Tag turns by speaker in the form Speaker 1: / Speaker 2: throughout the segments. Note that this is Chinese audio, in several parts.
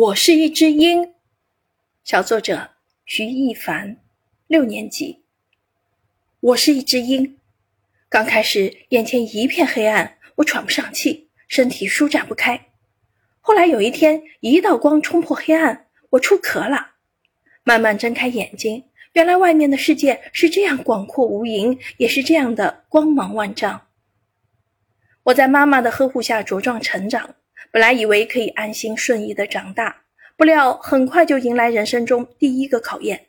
Speaker 1: 我是一只鹰，小作者徐一凡，六年级。我是一只鹰，刚开始眼前一片黑暗，我喘不上气，身体舒展不开。后来有一天，一道光冲破黑暗，我出壳了，慢慢睁开眼睛，原来外面的世界是这样广阔无垠，也是这样的光芒万丈。我在妈妈的呵护下茁壮成长。本来以为可以安心顺意的长大，不料很快就迎来人生中第一个考验。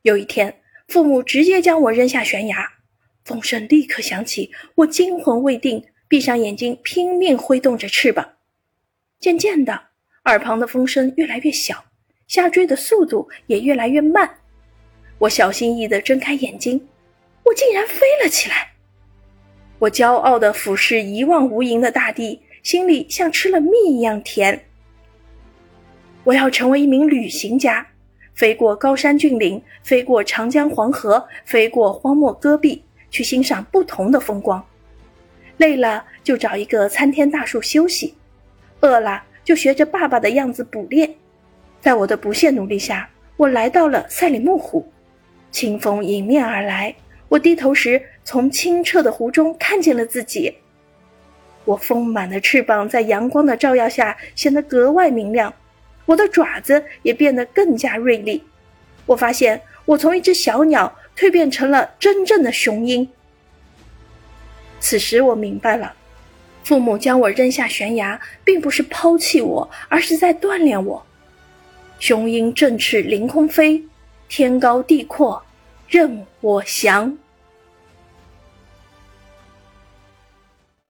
Speaker 1: 有一天，父母直接将我扔下悬崖，风声立刻响起，我惊魂未定，闭上眼睛，拼命挥动着翅膀。渐渐的，耳旁的风声越来越小，下坠的速度也越来越慢。我小心翼翼地睁开眼睛，我竟然飞了起来。我骄傲地俯视一望无垠的大地。心里像吃了蜜一样甜。我要成为一名旅行家，飞过高山峻岭，飞过长江黄河，飞过荒漠戈壁，去欣赏不同的风光。累了就找一个参天大树休息，饿了就学着爸爸的样子捕猎。在我的不懈努力下，我来到了赛里木湖。清风迎面而来，我低头时，从清澈的湖中看见了自己。我丰满的翅膀在阳光的照耀下显得格外明亮，我的爪子也变得更加锐利。我发现我从一只小鸟蜕变成了真正的雄鹰。此时我明白了，父母将我扔下悬崖，并不是抛弃我，而是在锻炼我。雄鹰振翅凌空飞，天高地阔，任我翔。